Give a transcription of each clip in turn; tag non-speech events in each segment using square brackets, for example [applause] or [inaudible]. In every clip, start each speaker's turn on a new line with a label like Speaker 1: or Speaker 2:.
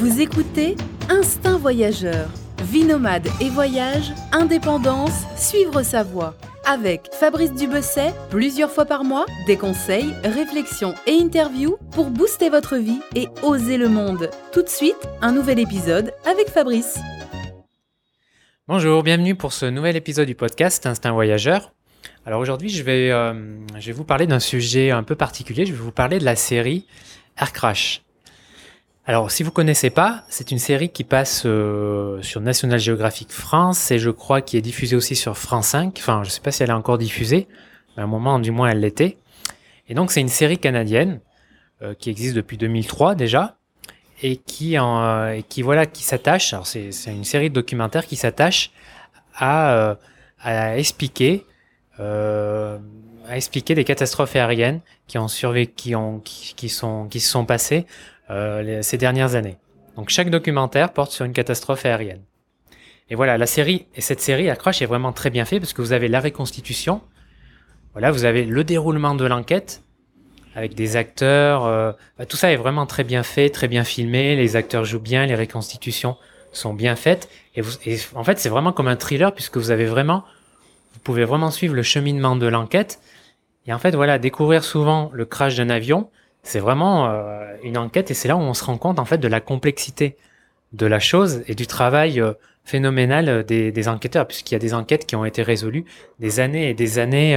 Speaker 1: Vous écoutez Instinct Voyageur. Vie nomade et voyage, indépendance, suivre sa voie. Avec Fabrice Dubesset, plusieurs fois par mois, des conseils, réflexions et interviews pour booster votre vie et oser le monde. Tout de suite, un nouvel épisode avec Fabrice.
Speaker 2: Bonjour, bienvenue pour ce nouvel épisode du podcast Instinct Voyageur. Alors aujourd'hui, je, vais, euh, vous parler d'un sujet un peu particulier. Je vais vous parler de la série Air Crash. Alors, si vous connaissez pas, c'est une série qui passe euh, sur National Geographic France et je crois qui est diffusée aussi sur France 5. Enfin, je sais pas si elle est encore diffusée, mais à un moment, du moins, elle l'était. Et donc, c'est une série canadienne euh, qui existe depuis 2003 déjà et qui, en, euh, qui voilà, qui s'attache. Alors, c'est une série de documentaires qui s'attache à, expliquer à expliquer des catastrophes aériennes qui ont survécu, qui sont, qui se sont passées euh, ces dernières années. Donc chaque documentaire porte sur une catastrophe aérienne. Et voilà, la série, et cette série, Accroche, est vraiment très bien fait parce que vous avez la reconstitution, voilà, vous avez le déroulement de l'enquête, avec des acteurs, euh, bah, tout ça est vraiment très bien fait, très bien filmé, les acteurs jouent bien, les reconstitutions sont bien faites, et, et en fait c'est vraiment comme un thriller puisque vous avez vraiment, vous pouvez vraiment suivre le cheminement de l'enquête, et en fait voilà, découvrir souvent le crash d'un avion, c'est vraiment euh, une enquête et c'est là où on se rend compte en fait de la complexité de la chose et du travail euh, phénoménal euh, des, enquêteurs, puisqu'il y a des enquêtes qui ont été résolues des années et des années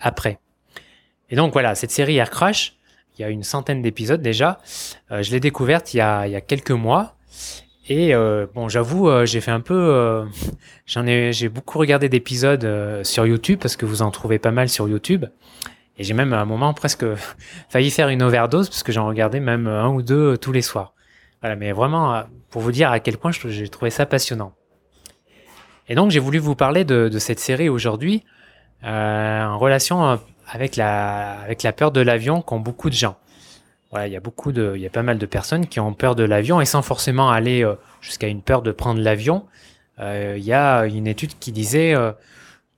Speaker 2: après. Et donc voilà, cette série Air Crash, il y a une centaine d'épisodes déjà. je l'ai découverte il y, a, il y a quelques mois. Et bon, j'avoue, j'ai fait un peu, [laughs] j'en ai, j'ai beaucoup regardé d'épisodes sur YouTube parce que vous en trouvez pas mal sur YouTube. Et j'ai même à un moment presque [laughs] failli faire une overdose parce que j'en regardais même un ou deux tous les soirs. Voilà, mais vraiment euh, pour vous dire à quel point j'ai trouvé ça passionnant. Et donc j'ai voulu vous parler de, cette série aujourd'hui euh, en relation euh, avec la, peur de l'avion qu'ont beaucoup de gens. Voilà, il y a beaucoup de, il y a pas mal de personnes qui ont peur de l'avion et sans forcément aller euh, jusqu'à une peur de prendre l'avion. Euh, il y a une étude qui disait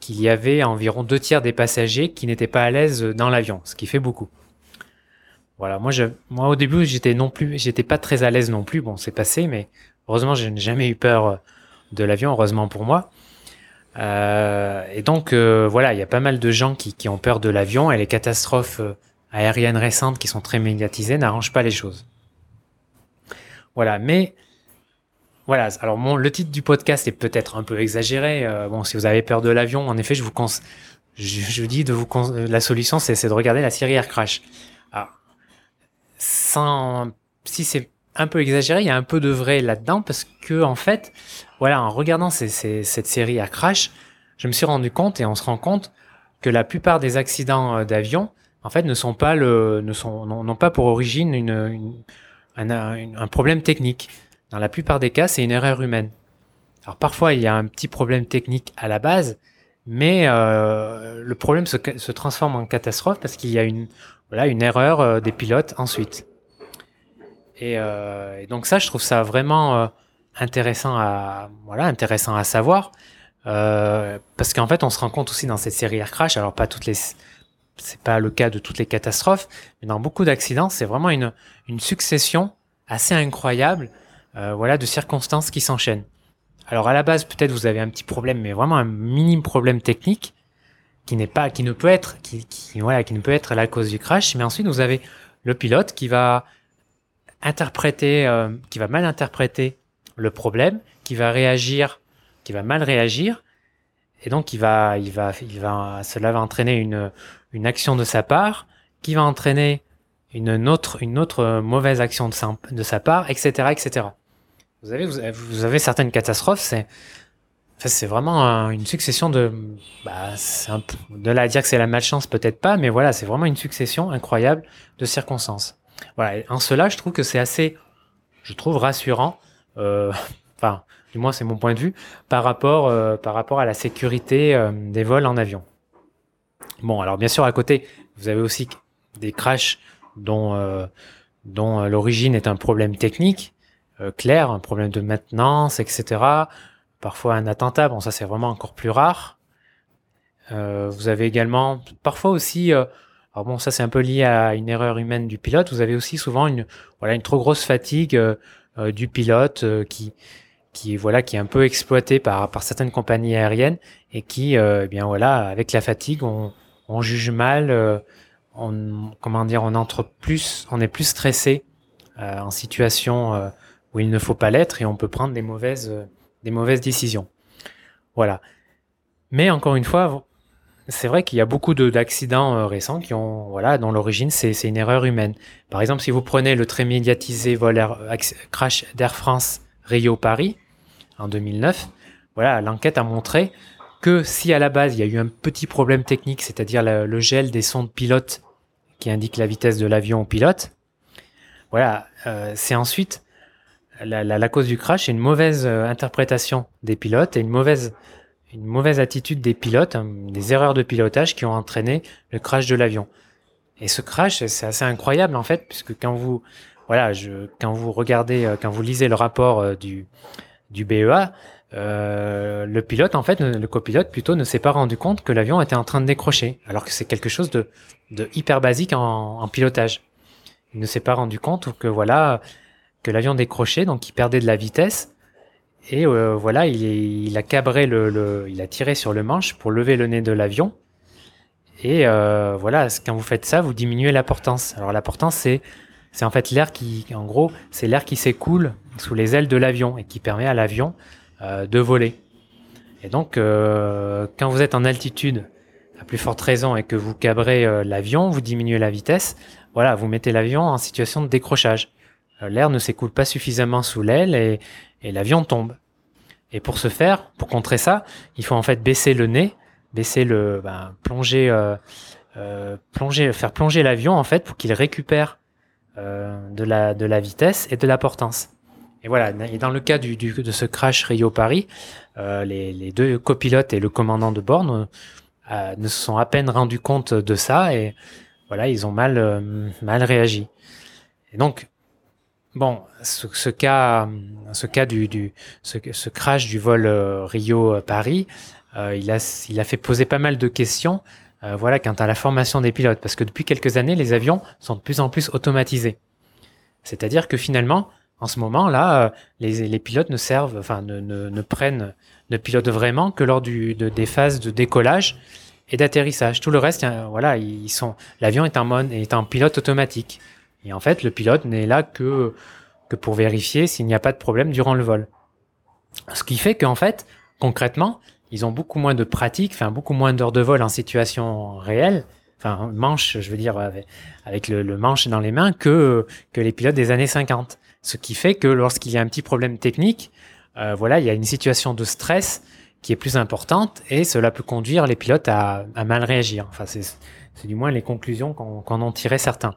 Speaker 2: qu'il y avait environ deux tiers des passagers qui n'étaient pas à l'aise dans l'avion, ce qui fait beaucoup. Voilà, moi, je, moi au début, j'étais non plus, j'étais pas très à l'aise non plus. Bon, c'est passé, mais heureusement, je n'ai jamais eu peur euh, de l'avion, heureusement pour moi. Euh, et donc, euh, voilà, il y a pas mal de gens qui, qui ont peur de l'avion et les catastrophes euh, aériennes récentes qui sont très médiatisées n'arrangent pas les choses. Voilà, mais voilà, alors le titre du podcast est peut-être un peu exagéré. Euh, bon, si vous avez peur de l'avion, en effet, je vous je, dis de vous la solution, c'est de regarder la série Air Crash. Alors, sans, si c'est un peu exagéré, il y a un peu de vrai là-dedans parce que en fait, voilà, en regardant cette série Air Crash, je me suis rendu compte et on se rend compte que la plupart des accidents euh, d'avion, en fait, ne sont pas le, ne sont, n'ont pas pour origine une, une un, un problème technique. Dans la plupart des cas, c'est une erreur humaine. Alors parfois, il y a un petit problème technique à la base, mais euh, le problème se, transforme en catastrophe parce qu'il y a une, voilà, une erreur euh, des pilotes ensuite. Et, euh, et, donc ça, je trouve ça vraiment intéressant à, voilà, intéressant à savoir, parce qu'en fait, on se rend compte aussi dans cette série Air Crash, alors pas toutes les, c'est pas le cas de toutes les catastrophes, mais dans beaucoup d'accidents, c'est vraiment une, une succession assez incroyable euh, voilà, de circonstances qui s'enchaînent. Alors à la base, peut-être vous avez un petit problème, mais vraiment un minime problème technique qui n'est pas, qui ne peut être, qui, qui, voilà, qui ne peut être la cause du crash. Mais ensuite, vous avez le pilote qui va interpréter, euh, qui va mal interpréter le problème, qui va réagir, qui va mal réagir, et donc il va, il va, il va, cela va entraîner une, une action de sa part, qui va entraîner une autre, une autre mauvaise action de sa, de sa part, etc., etc. Vous avez, vous avez certaines catastrophes, c'est, c'est vraiment une succession de, bah, de là à dire que c'est la malchance, peut-être pas, mais voilà, c'est vraiment une succession incroyable de circonstances. Voilà, en cela, je trouve que c'est assez, je trouve rassurant, euh, [laughs] du moins c'est mon point de vue, par rapport, euh, par rapport à la sécurité euh, des vols en avion. Bon, alors bien sûr, à côté, vous avez aussi des crashs dont, euh, dont l'origine est un problème technique, euh, clair, un problème de maintenance, etc. Parfois un attentat, bon ça c'est vraiment encore plus rare. Euh, vous avez également parfois aussi, euh, Alors bon, ça c'est un peu lié à une erreur humaine du pilote. Vous avez aussi souvent une, voilà, une trop grosse fatigue euh, euh, du pilote qui, qui, voilà, qui est un peu exploité par, par certaines compagnies aériennes et qui, eh bien voilà, avec la fatigue, on, on juge mal, on, comment dire, on entre plus, on est plus stressé en situation où il ne faut pas l'être et on peut prendre des mauvaises, des mauvaises décisions. Voilà. Mais encore une fois, c'est vrai qu'il y a beaucoup d'accidents euh, récents qui ont, voilà, dont l'origine c'est une erreur humaine. Par exemple, si vous prenez le très médiatisé vol crash d'Air France Rio-Paris en 2009, voilà, l'enquête a montré que si à la base il y a eu un petit problème technique, c'est-à-dire le, gel des sondes pilotes qui indique la vitesse de l'avion au pilote, voilà, euh, c'est ensuite la, la, cause du crash, c'est une mauvaise euh, interprétation des pilotes et une mauvaise une mauvaise attitude des pilotes, hein, des erreurs de pilotage qui ont entraîné le crash de l'avion. Et ce crash, c'est assez incroyable en fait, puisque quand vous, voilà, je, quand vous regardez, euh, quand vous lisez le rapport euh, du, du BEA, euh, le pilote, en fait, le copilote plutôt, ne s'est pas rendu compte que l'avion était en train de décrocher, alors que c'est quelque chose de, hyper basique en, pilotage. Il ne s'est pas rendu compte que voilà, que l'avion décrochait, donc il perdait de la vitesse, et euh, voilà, il, a cabré le, il a tiré sur le manche pour lever le nez de l'avion. Et euh, voilà, quand vous faites ça, vous diminuez la portance. Alors la portance, c'est c'est en fait l'air qui, en gros, c'est l'air qui s'écoule sous les ailes de l'avion et qui permet à l'avion de voler. Et donc, quand vous êtes en altitude, à plus forte raison, et que vous cabrez l'avion, vous diminuez la vitesse. Voilà, vous mettez l'avion en situation de décrochage. L'air ne s'écoule pas suffisamment sous l'aile et, l'avion tombe. Et pour ce faire, pour contrer ça, il faut en fait baisser le nez, baisser le, ben, plonger, euh, euh, plonger, faire plonger l'avion en fait pour qu'il récupère euh, de la de la vitesse et de la portance. Et voilà. Et dans le cas du, du de ce crash Rio Paris, euh, les, les, deux copilotes et le commandant de bord ne, euh, ne se sont à peine rendus compte de ça et voilà, ils ont mal euh, mal réagi. Et donc Bon, ce, cas, ce cas du, du ce, crash du vol euh, Rio-Paris, euh, il, a, il a fait poser pas mal de questions voilà, quant à la formation des pilotes, parce que depuis quelques années, les avions sont de plus en plus automatisés. C'est-à-dire que finalement, en ce moment-là, les, les, pilotes ne servent, enfin, ne, ne, ne, prennent, ne pilotent vraiment que lors des phases de décollage et d'atterrissage. Tout le reste, voilà, ils sont, l'avion est en mode, est en pilote automatique. Et en fait, le pilote n'est là que, que pour vérifier s'il n'y a pas de problème durant le vol. Ce qui fait qu'en fait, concrètement, ils ont beaucoup moins de pratique, enfin beaucoup moins d'heures de vol en situation réelle, enfin manche, je veux dire, avec, le, manche dans les mains, que, que les pilotes des années 50. Ce qui fait que lorsqu'il y a un petit problème technique, euh, voilà, il y a une situation de stress qui est plus importante et cela peut conduire les pilotes à, mal réagir. Enfin, c'est du moins les conclusions qu'en qu ont certains.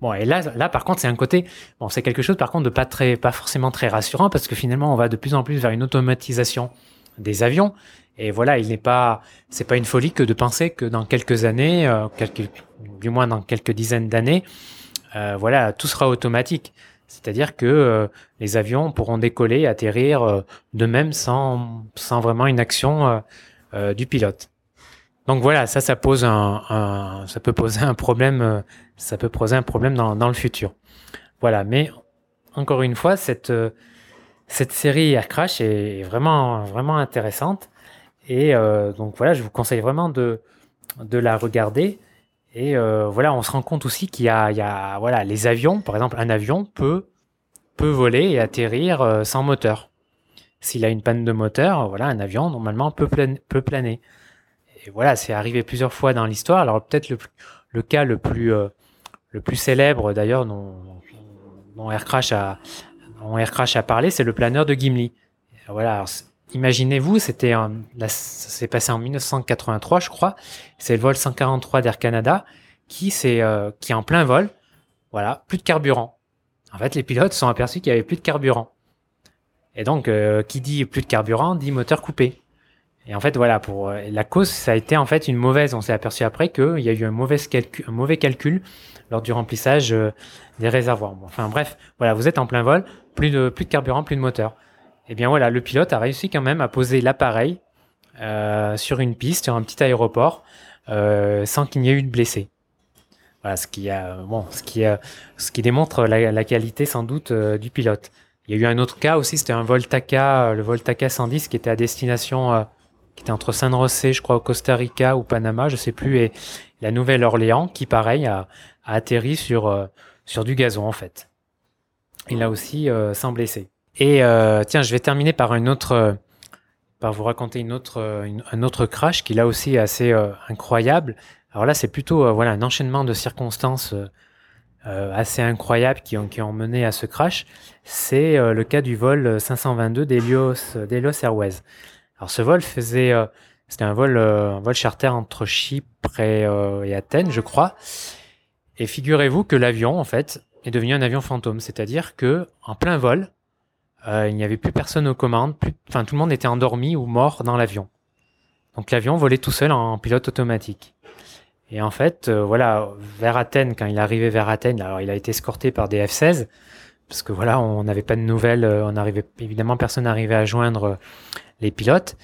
Speaker 2: Bon, et là, là, par contre, c'est un côté, bon, c'est quelque chose, par contre, de pas très, pas forcément très rassurant parce que finalement, on va de plus en plus vers une automatisation des avions. Et voilà, il n'est pas, c'est pas une folie que de penser que dans quelques années, euh, du moins dans quelques dizaines d'années, euh, voilà, tout sera automatique. C'est-à-dire que euh, les avions pourront décoller, atterrir euh, de même sans, sans vraiment une action euh, du pilote. Donc voilà, ça, ça pose un, un, ça peut poser un problème ça peut poser un problème dans, dans le futur. Voilà, mais encore une fois, cette, euh, cette série Air Crash est vraiment, vraiment intéressante. Et euh, donc voilà, je vous conseille vraiment de, de la regarder. Et euh, voilà, on se rend compte aussi qu'il y y a voilà, les avions, par exemple, un avion peut, peut voler et atterrir euh, sans moteur. S'il a une panne de moteur, voilà, un avion normalement peut, planer. Et voilà, c'est arrivé plusieurs fois dans l'histoire. Alors peut-être le, le cas le plus, euh, le plus célèbre d'ailleurs dont, dont Aircrash a, dont Aircrash a parlé, c'est le planeur de Gimli. Voilà. Imaginez-vous, c'était ça s'est passé en 1983, je crois. C'est le vol 143 d'Air Canada qui c'est euh, qui est en plein vol. Voilà, plus de carburant. En fait, les pilotes sont aperçus qu'il y avait plus de carburant. Et donc, euh, qui dit plus de carburant dit moteur coupé. Et en fait, voilà, pour euh, la cause, ça a été en fait une mauvaise. On s'est aperçu après qu'il y a eu un mauvais, calcul, un mauvais calcul lors du remplissage euh, des réservoirs. enfin bref, voilà, vous êtes en plein vol, plus de plus de carburant, plus de moteur. Eh bien voilà, le pilote a réussi quand même à poser l'appareil euh, sur une piste, sur un petit aéroport, euh, sans qu'il n'y ait eu de blessés. Voilà, ce qui, a, ce qui, démontre la, qualité sans doute du pilote. Il y a eu un autre cas aussi, c'était un vol TACA, le vol TACA 110 qui était à destination, qui était entre San José, je crois, au Costa Rica ou Panama, je sais plus, et la Nouvelle-Orléans qui, pareil, a, atterri sur, du gazon en fait. Il a aussi sans blesser. Et tiens, je vais terminer par une autre par vous raconter une autre, euh, un autre crash qui là aussi est assez euh, incroyable. Alors là, c'est plutôt euh, voilà un enchaînement de circonstances assez incroyables qui ont, qui ont mené à ce crash. C'est le cas du vol 522 d'Helios, Airways. Alors ce vol faisait, c'était un vol, un vol charter entre Chypre et, et Athènes, je crois. Et figurez-vous que l'avion, en fait, est devenu un avion fantôme, c'est-à-dire que en plein vol, euh, il n'y avait plus personne aux commandes, enfin tout le monde était endormi ou mort dans l'avion. Donc l'avion volait tout seul en, pilote automatique. Et en fait, euh, voilà, vers Athènes, quand il est arrivé vers Athènes, alors il a été escorté par des F-16, parce que voilà, on n'avait pas de nouvelles, euh, on arrivait, évidemment, personne n'arrivait à joindre les pilotes.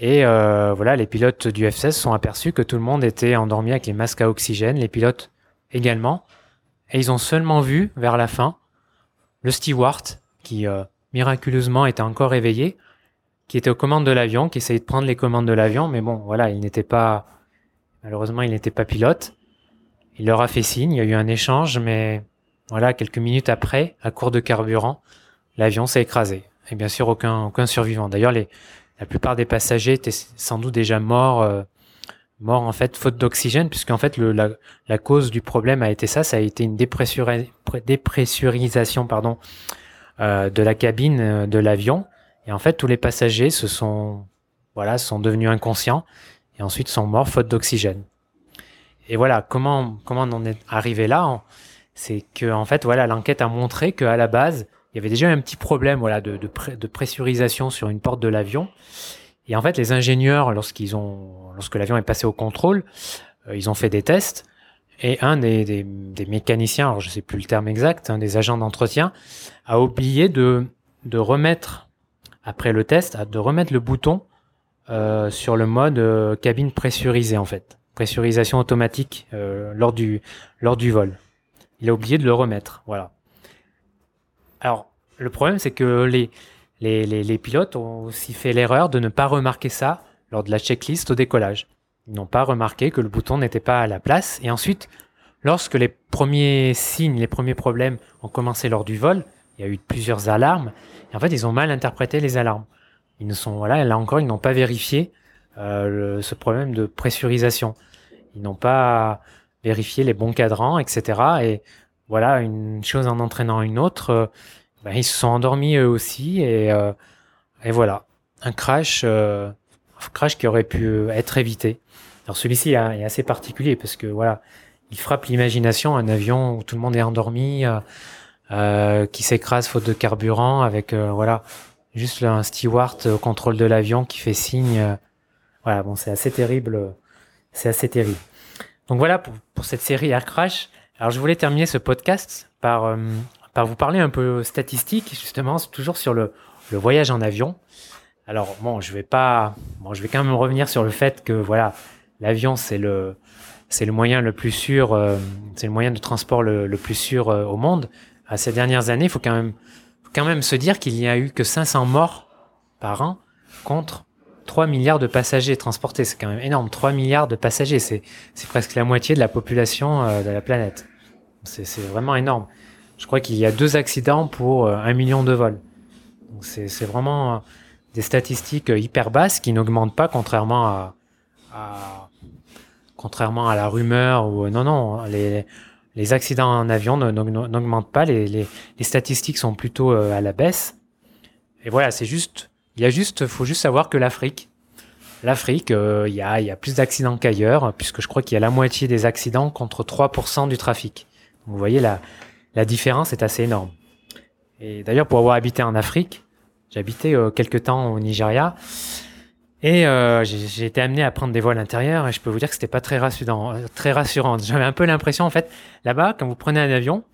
Speaker 2: Et voilà, les pilotes du F-16 sont aperçus que tout le monde était endormi avec les masques à oxygène, les pilotes également. Et ils ont seulement vu, vers la fin, le steward qui miraculeusement était encore éveillé, qui était aux commandes de l'avion, qui essayait de prendre les commandes de l'avion, mais bon, voilà, il n'était pas, malheureusement, il n'était pas pilote. Il leur a fait signe, il y a eu un échange, mais voilà, quelques minutes après, à court de carburant, l'avion s'est écrasé. Et bien sûr, aucun, aucun survivant. D'ailleurs, les, la plupart des passagers étaient sans doute déjà morts, euh, morts en fait, faute d'oxygène, puisqu'en fait, le, la, la, cause du problème a été ça, ça a été une dépressurisation, pardon, euh, de la cabine euh, de l'avion. Et en fait, tous les passagers se sont, voilà, sont devenus inconscients et ensuite sont morts faute d'oxygène. Et voilà, comment, comment on en est arrivé là C'est que, en fait, voilà, l'enquête a montré qu'à la base, il y avait déjà un petit problème voilà, de, de, pressurisation sur une porte de l'avion. Et en fait, les ingénieurs, ont, lorsque l'avion est passé au contrôle, euh, ils ont fait des tests. Et un des, mécaniciens, alors je sais plus le terme exact, des agents d'entretien, a oublié de, remettre, après le test, de remettre le bouton euh, sur le mode euh, cabine pressurisée en fait, pressurisation automatique euh, lors, du, vol. Il a oublié de le remettre, voilà. Alors, le problème c'est que les pilotes ont aussi fait l'erreur de ne pas remarquer ça lors de la checklist au décollage. Ils n'ont pas remarqué que le bouton n'était pas à la place. Et ensuite, lorsque les premiers signes, les premiers problèmes ont commencé lors du vol, il y a eu plusieurs alarmes. Et en fait, ils ont mal interprété les alarmes. Ils ne sont, voilà, là encore, ils n'ont pas vérifié euh, ce problème de pressurisation. Ils n'ont pas vérifié les bons cadrans, etc. Et voilà, une chose en entraînant une autre, euh, ben, ils se sont endormis eux aussi. Et, euh, et voilà, un crash, un crash qui aurait pu être évité. Alors celui-ci est assez particulier parce que voilà, il frappe l'imagination, un avion où tout le monde est endormi. Euh, qui s'écrase faute de carburant avec euh, voilà juste un steward au contrôle de l'avion qui fait signe. Euh, voilà, bon, c'est assez terrible. C'est assez terrible. Donc voilà pour, pour, cette série Air Crash. Alors je voulais terminer ce podcast par, par vous parler un peu statistique, justement, toujours sur le, le voyage en avion. Alors bon, je vais pas, bon, je vais quand même revenir sur le fait que voilà, l'avion c'est le, c'est le moyen le plus sûr, c'est le moyen de transport le, le plus sûr au monde à ces dernières années, il faut quand même, quand même se dire qu'il n'y a eu que 500 morts par an contre 3 milliards de passagers transportés. C'est quand même énorme. 3 milliards de passagers, c'est, c'est presque la moitié de la population euh, de la planète. C'est, c'est vraiment énorme. Je crois qu'il y a deux accidents pour euh, un million de vols. C'est, c'est vraiment euh, des statistiques hyper basses qui n'augmentent pas contrairement à, à contrairement à la rumeur ou non non les accidents en avion n'augmentent pas, les, statistiques sont plutôt euh, à la baisse. Et voilà, c'est juste, il y a juste, faut juste savoir que l'Afrique, l'Afrique, euh, il, y a, plus d'accidents qu'ailleurs, puisque je crois qu'il y a la moitié des accidents contre 3% du trafic. vous voyez, la, la différence est assez énorme. Et d'ailleurs, pour avoir habité en Afrique, habité euh, quelques temps au Nigeria, et euh, j'ai été amené à prendre des vols intérieurs et je peux vous dire que c'était pas très rassurant. Euh, très rassurant. J'avais un peu l'impression, en fait, là-bas, quand vous prenez un avion,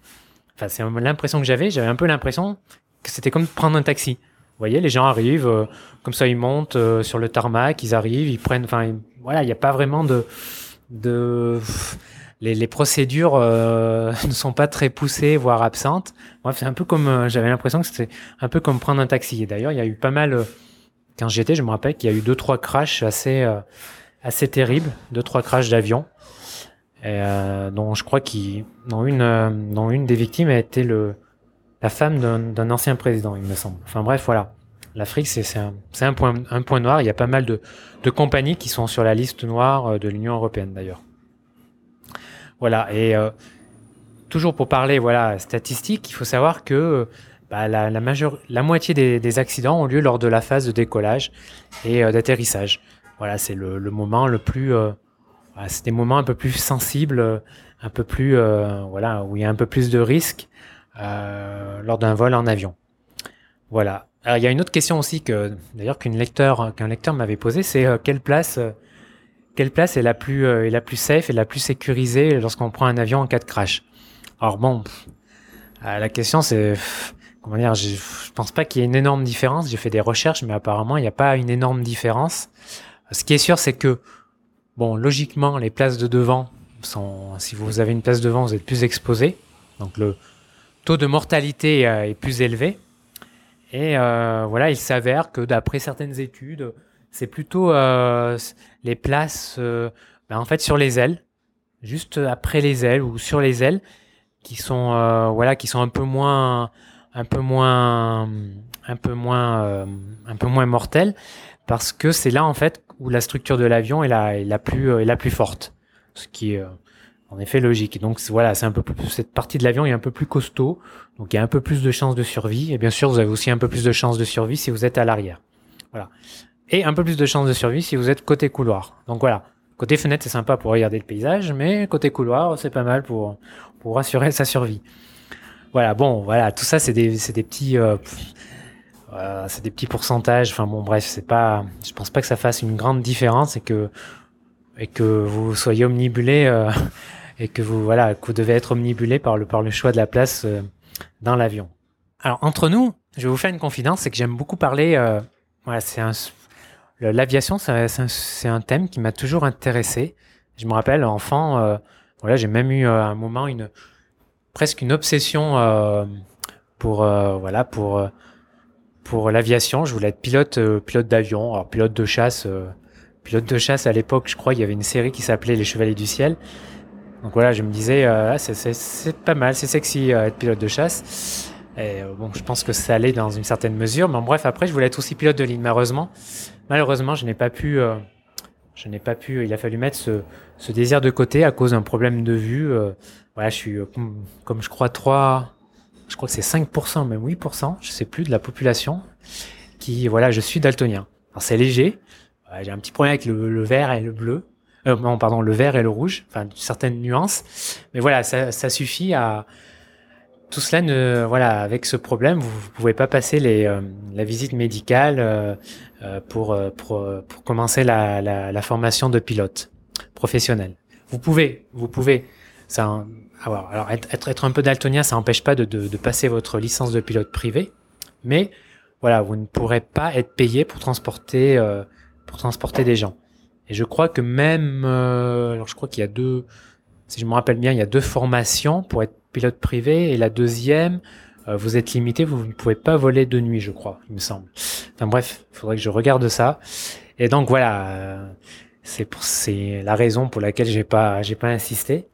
Speaker 2: enfin c'est l'impression que j'avais, j'avais un peu l'impression que c'était comme prendre un taxi. Vous voyez, les gens arrivent, euh, comme ça ils montent euh, sur le tarmac, ils arrivent, ils prennent, enfin voilà, il n'y a pas vraiment de, de, les, procédures [laughs] ne sont pas très poussées, voire absentes. Bref, c'est un peu comme, j'avais l'impression que c'était un peu comme prendre un taxi. Et d'ailleurs, il y a eu pas mal, quand j'y étais, je me rappelle qu'il y a eu deux, trois crashs assez, assez terribles, deux, trois crashs d'avion. dont je crois qu'il, dont une, des victimes a été le, la femme d'un ancien président, il me semble. Enfin bref, voilà. L'Afrique, c'est un, un, point, un point noir. Il y a pas mal de, de compagnies qui sont sur la liste noire euh, de l'Union européenne, d'ailleurs. Voilà. Et euh, toujours pour parler, voilà, statistiques, il faut savoir que bah, la, la, majeure, la moitié des, des, accidents ont lieu lors de la phase de décollage et euh, d'atterrissage. Voilà, c'est le, le, moment le plus, c'est des moments un peu plus sensibles, un peu plus, voilà, où il y a un peu plus de risques lors d'un vol en avion. Voilà. Alors, il y a une autre question aussi que, d'ailleurs, qu'une lecteur, qu'un lecteur m'avait posé, c'est euh, quelle place, euh, quelle place est la plus, euh, est la plus safe et la plus sécurisée lorsqu'on prend un avion en cas de crash? Alors bon, la question c'est, je, je pense pas qu'il y ait une énorme différence. J'ai fait des recherches, mais apparemment il n'y a pas une énorme différence. Ce qui est sûr, c'est que, bon, logiquement, les places de devant sont, si vous avez une place devant, vous êtes plus exposé. Donc le taux de mortalité est plus élevé. Et euh, voilà, il s'avère que d'après certaines études, c'est plutôt euh, les places euh, ben, en fait sur les ailes, juste après les ailes ou sur les ailes, qui sont euh, voilà, qui sont un peu moins, un peu moins, un peu moins, euh, un peu moins mortelles, parce que c'est là en fait où la structure de l'avion est la, est la plus, est la plus forte, ce qui est en effet logique. Donc voilà, c'est un peu plus, cette partie de l'avion est un peu plus costaud, donc il y a un peu plus de chances de survie. Et bien sûr, vous avez aussi un peu plus de chances de survie si vous êtes à l'arrière. Voilà. Et un peu plus de chances de survie si vous êtes côté couloir. Donc voilà. Côté fenêtre, c'est sympa pour regarder le paysage, mais côté couloir, c'est pas mal pour, pour assurer sa survie. Voilà, bon, voilà, tout ça, c'est des, des petits, euh, c'est des petits pourcentages. Enfin bon, bref, c'est pas, je pense pas que ça fasse une grande différence et que, et que vous soyez omnibulé euh, [laughs] et que vous voilà que vous devez être omnibulé par le par le choix de la place euh, dans l'avion. Alors entre nous, je vais vous faire une confidence, c'est que j'aime beaucoup parler. Voilà, c'est l'aviation, c'est un, thème qui m'a toujours intéressé. Je me rappelle, enfant, voilà, j'ai même eu un moment une presque une obsession euh, pour voilà pour pour l'aviation. Je voulais être pilote pilote d'avion, alors pilote de chasse. pilote de chasse à l'époque, je crois, il y avait une série qui s'appelait Les Chevaliers du Ciel. Donc voilà, je me disais, euh, ah, c'est pas mal, c'est sexy euh, être pilote de chasse. Et euh, bon, je pense que ça allait dans une certaine mesure. Mais bref, après, je voulais être aussi pilote de ligne. Malheureusement, malheureusement, je n'ai pas pu. je n'ai pas pu. Il a fallu mettre ce désir de côté à cause d'un problème de vue. Voilà, je suis comme, comme, je crois 3 je crois que c'est 5%, même 8%, je sais plus, de la population qui, voilà, je suis daltonien. C'est léger. J'ai un petit problème avec le, le vert et le bleu. Euh, non, pardon, le vert et le rouge, enfin certaines nuances. Mais voilà, ça, suffit à tout cela. Ne, voilà, avec ce problème, vous, ne pouvez pas passer les, euh, la visite médicale euh, euh pour, pour, pour commencer la, la, la, formation de pilote professionnel. Vous pouvez, vous pouvez. Ça, avoir, alors être, être un peu daltonien, ça n'empêche pas de, de, de passer votre licence de pilote privé, mais voilà, vous ne pourrez pas être payé pour transporter pour transporter des gens. Et je crois que même, euh, alors je crois qu'il y a deux, si je me rappelle bien, il y a deux formations pour être pilote privé et la deuxième, euh, vous êtes limité, vous ne pouvez pas voler de nuit, je crois, il me semble. Enfin bref, il faudrait que je regarde ça. Et donc voilà, euh, c'est c'est la raison pour laquelle j'ai pas j'ai pas insisté.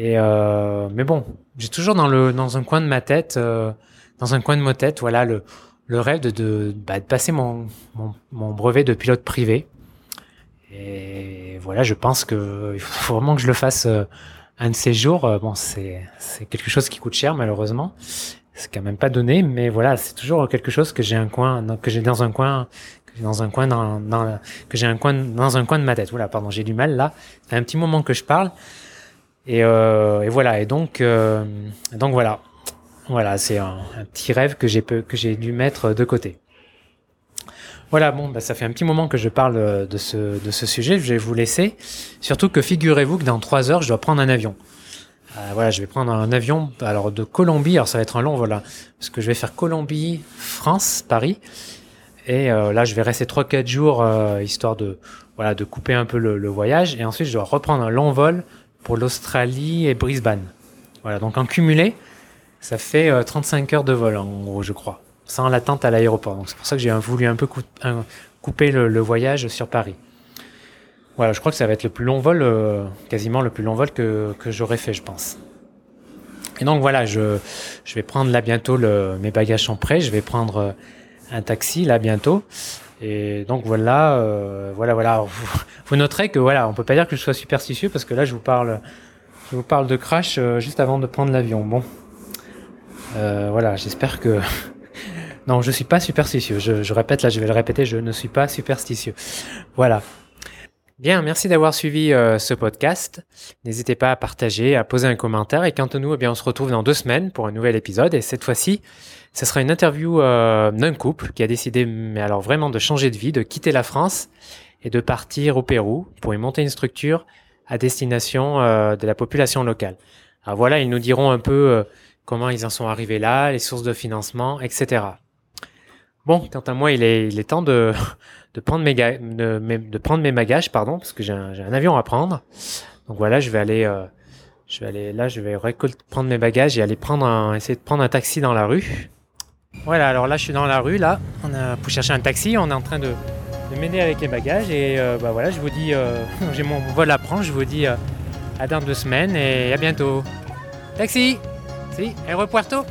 Speaker 2: Et euh, mais bon, j'ai toujours dans le dans un coin de ma tête, dans un coin de ma tête, voilà le le rêve de de, bah, de passer mon, mon, mon brevet de pilote privé. Et voilà, je pense que il faut vraiment que je le fasse euh, un de ces jours. Euh, bon, c'est c'est quelque chose qui coûte cher malheureusement. C'est quand même pas donné, mais voilà, c'est toujours quelque chose que j'ai un coin, que j'ai dans un coin, que j'ai dans un coin dans, dans que j'ai un coin dans un coin de ma tête. Voilà, pardon, j'ai du mal là. C'est un petit moment que je parle. Et, euh, et voilà, et donc euh, donc voilà, voilà, c'est un, petit rêve que j'ai que j'ai dû mettre de côté. Voilà, bon, bah, ça fait un petit moment que je parle de ce, de ce sujet, je vais vous laisser. Surtout que figurez-vous que dans trois heures, je dois prendre un avion. Euh, voilà, je vais prendre un avion alors de Colombie, alors ça va être un long voilà, parce que je vais faire Colombie, France, Paris. Et là, je vais rester 3-4 jours, histoire de, voilà, de couper un peu le, le, voyage. Et ensuite, je dois reprendre un long vol pour l'Australie et Brisbane. Voilà, donc en cumulé, ça fait 35 heures de vol en gros, je crois, sans l'attente à l'aéroport. Donc c'est pour ça que j'ai voulu un peu couper le, voyage sur Paris. Voilà, je crois que ça va être le plus long vol, quasiment le plus long vol que, que j'aurais fait, je pense. Et donc voilà, je, je vais prendre là bientôt mes bagages sont prêts, je vais prendre euh, un taxi là bientôt. Et donc voilà, euh, voilà, voilà. [laughs] Vous, noterez que voilà, on peut pas dire que je sois superstitieux parce que là je vous parle, je vous parle de crash euh, juste avant de prendre l'avion. Bon, euh, voilà, j'espère que [laughs] non, je suis pas superstitieux. Je, je répète là, je vais le répéter, je ne suis pas superstitieux. Voilà. Bien, merci d'avoir suivi ce podcast. N'hésitez pas à partager, à poser un commentaire. Et quant à nous, eh bien, on se retrouve dans deux semaines pour un nouvel épisode. Et cette fois-ci, ce sera une interview euh, d'un couple qui a décidé, mais alors vraiment, de changer de vie, de quitter la France et de partir au Pérou pour y monter une structure à destination euh, de la population locale. Alors voilà, ils nous diront un peu comment ils en sont arrivés là, les sources de financement, etc. Bon, quant à moi, il est, temps de, prendre mes, bagages, pardon, parce que j'ai un, avion à prendre. Donc voilà, je vais aller, euh, je vais aller là, je vais prendre mes bagages et aller prendre un, essayer de prendre un taxi dans la rue. Voilà, alors là, je suis dans la rue, là, on a, pour chercher un taxi, on est en train de, de m'aider avec les bagages et euh, bah voilà, je vous dis, euh, [laughs] j'ai mon vol à prendre, je vous dis à dans deux semaines et à bientôt. Taxi, si, Aéropuerto.